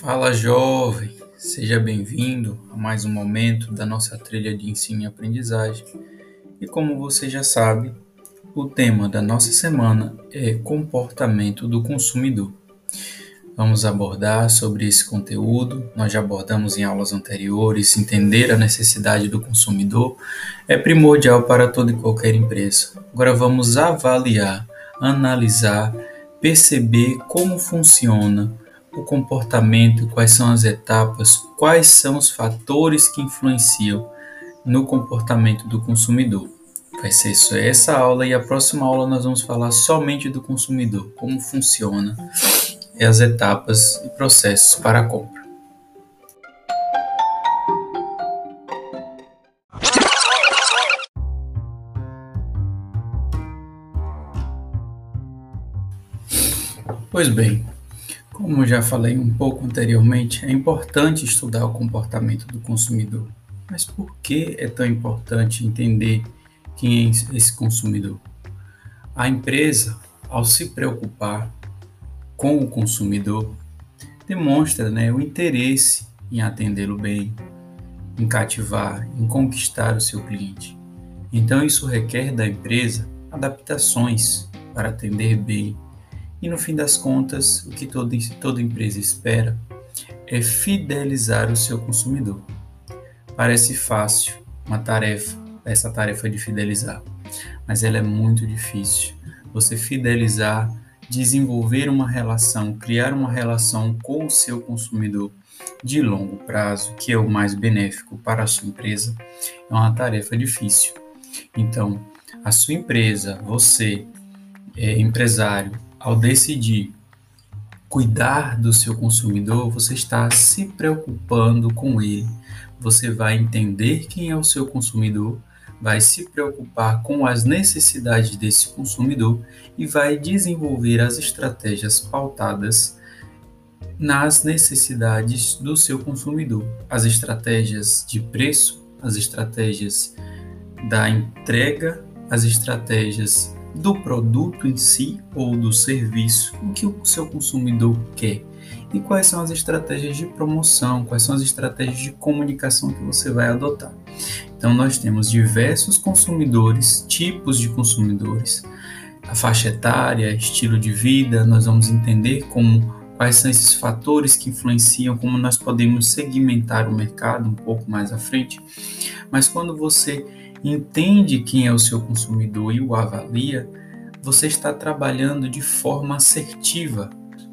Fala jovem, seja bem-vindo a mais um momento da nossa trilha de ensino e aprendizagem. E como você já sabe, o tema da nossa semana é comportamento do consumidor. Vamos abordar sobre esse conteúdo. Nós já abordamos em aulas anteriores. Entender a necessidade do consumidor é primordial para toda e qualquer empresa. Agora vamos avaliar, analisar, perceber como funciona o comportamento, quais são as etapas, quais são os fatores que influenciam no comportamento do consumidor. Vai ser só essa aula e a próxima aula nós vamos falar somente do consumidor, como funciona as etapas e processos para a compra. Pois bem, como já falei um pouco anteriormente, é importante estudar o comportamento do consumidor. Mas por que é tão importante entender quem é esse consumidor? A empresa, ao se preocupar com o consumidor, demonstra né, o interesse em atendê-lo bem, em cativar, em conquistar o seu cliente. Então, isso requer da empresa adaptações para atender bem e no fim das contas, o que toda, toda empresa espera é fidelizar o seu consumidor. Parece fácil uma tarefa, essa tarefa de fidelizar, mas ela é muito difícil. Você fidelizar, desenvolver uma relação, criar uma relação com o seu consumidor de longo prazo, que é o mais benéfico para a sua empresa, é uma tarefa difícil. Então, a sua empresa, você, é, empresário, ao decidir cuidar do seu consumidor, você está se preocupando com ele. Você vai entender quem é o seu consumidor, vai se preocupar com as necessidades desse consumidor e vai desenvolver as estratégias pautadas nas necessidades do seu consumidor. As estratégias de preço, as estratégias da entrega, as estratégias do produto em si ou do serviço, o que o seu consumidor quer e quais são as estratégias de promoção, quais são as estratégias de comunicação que você vai adotar. Então, nós temos diversos consumidores, tipos de consumidores, a faixa etária, estilo de vida, nós vamos entender como quais são esses fatores que influenciam, como nós podemos segmentar o mercado um pouco mais à frente. Mas quando você entende quem é o seu consumidor e o avalia, você está trabalhando de forma assertiva,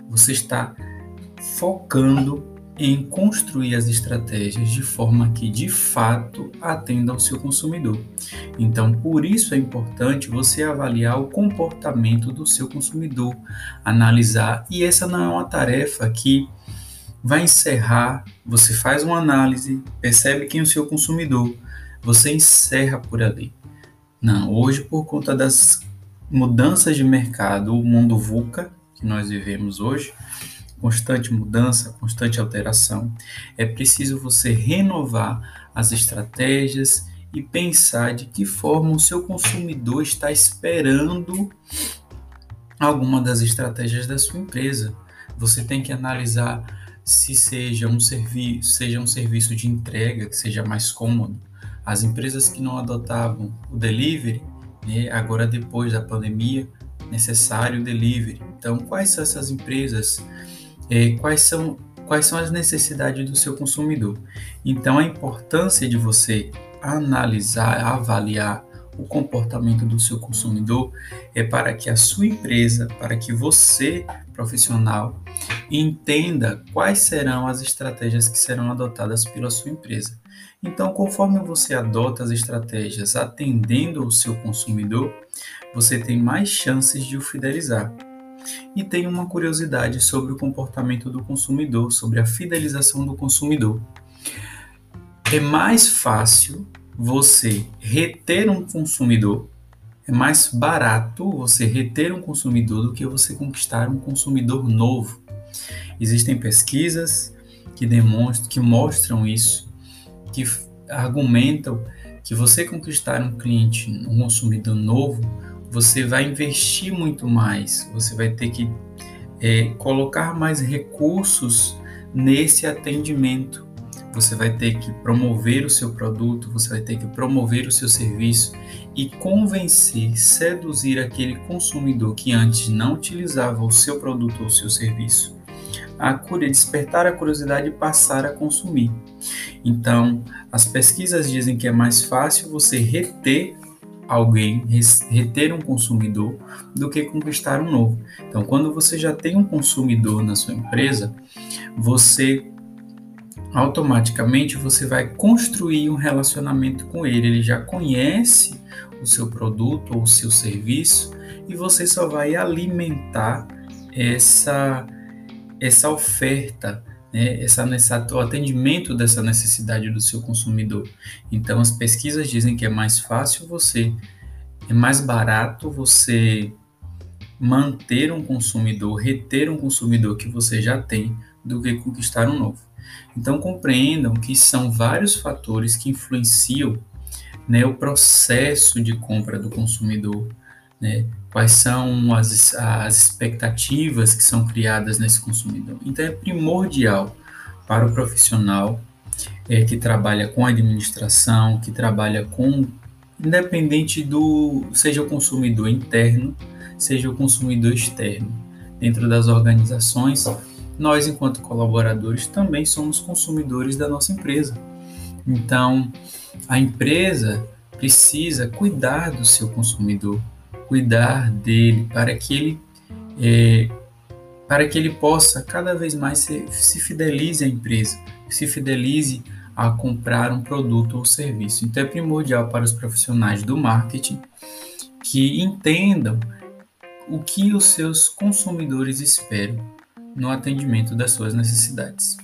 você está focando em construir as estratégias de forma que de fato atenda ao seu consumidor. Então, por isso é importante você avaliar o comportamento do seu consumidor, analisar, e essa não é uma tarefa que vai encerrar, você faz uma análise, percebe quem é o seu consumidor, você encerra por ali. Não, hoje por conta das mudanças de mercado, o mundo VUCA que nós vivemos hoje, constante mudança, constante alteração, é preciso você renovar as estratégias e pensar de que forma o seu consumidor está esperando alguma das estratégias da sua empresa. Você tem que analisar se seja um serviço, seja um serviço de entrega que seja mais cômodo, as empresas que não adotavam o delivery, né, agora depois da pandemia, necessário o delivery. Então, quais são essas empresas? É, quais são quais são as necessidades do seu consumidor? Então, a importância de você analisar, avaliar o comportamento do seu consumidor é para que a sua empresa, para que você, profissional, entenda quais serão as estratégias que serão adotadas pela sua empresa. Então, conforme você adota as estratégias atendendo o seu consumidor, você tem mais chances de o fidelizar. E tem uma curiosidade sobre o comportamento do consumidor, sobre a fidelização do consumidor. É mais fácil você reter um consumidor, é mais barato você reter um consumidor do que você conquistar um consumidor novo. Existem pesquisas que demonstram, que mostram isso, que argumentam que você conquistar um cliente, um consumidor novo, você vai investir muito mais, você vai ter que é, colocar mais recursos nesse atendimento. Você vai ter que promover o seu produto, você vai ter que promover o seu serviço e convencer, seduzir aquele consumidor que antes não utilizava o seu produto ou o seu serviço a cura, despertar a curiosidade e passar a consumir. Então, as pesquisas dizem que é mais fácil você reter alguém, reter um consumidor, do que conquistar um novo. Então, quando você já tem um consumidor na sua empresa, você automaticamente você vai construir um relacionamento com ele. Ele já conhece o seu produto ou o seu serviço e você só vai alimentar essa essa oferta, né, essa, essa, o atendimento dessa necessidade do seu consumidor. Então, as pesquisas dizem que é mais fácil você, é mais barato você manter um consumidor, reter um consumidor que você já tem, do que conquistar um novo. Então, compreendam que são vários fatores que influenciam né, o processo de compra do consumidor, né? quais são as, as expectativas que são criadas nesse consumidor. Então, é primordial para o profissional é, que trabalha com administração, que trabalha com, independente do, seja o consumidor interno, seja o consumidor externo, dentro das organizações, nós, enquanto colaboradores, também somos consumidores da nossa empresa. Então, a empresa precisa cuidar do seu consumidor, cuidar dele, para que ele, é, para que ele possa cada vez mais se, se fidelize à empresa, se fidelize a comprar um produto ou serviço. Então é primordial para os profissionais do marketing que entendam o que os seus consumidores esperam no atendimento das suas necessidades.